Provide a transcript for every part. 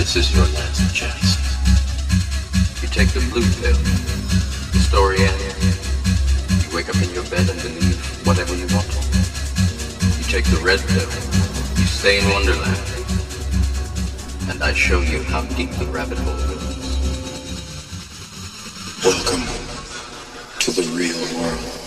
This is your last chance. You take the blue pill, the story ends. You wake up in your bed and believe whatever you want. You take the red pill, you stay in Wonderland, and I show you how deep the rabbit hole goes. Welcome to the real world.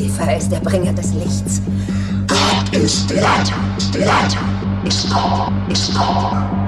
Lucifer ist der Bringer des Lichts. Gott ist Light. Light ist Gott. Ist Gott.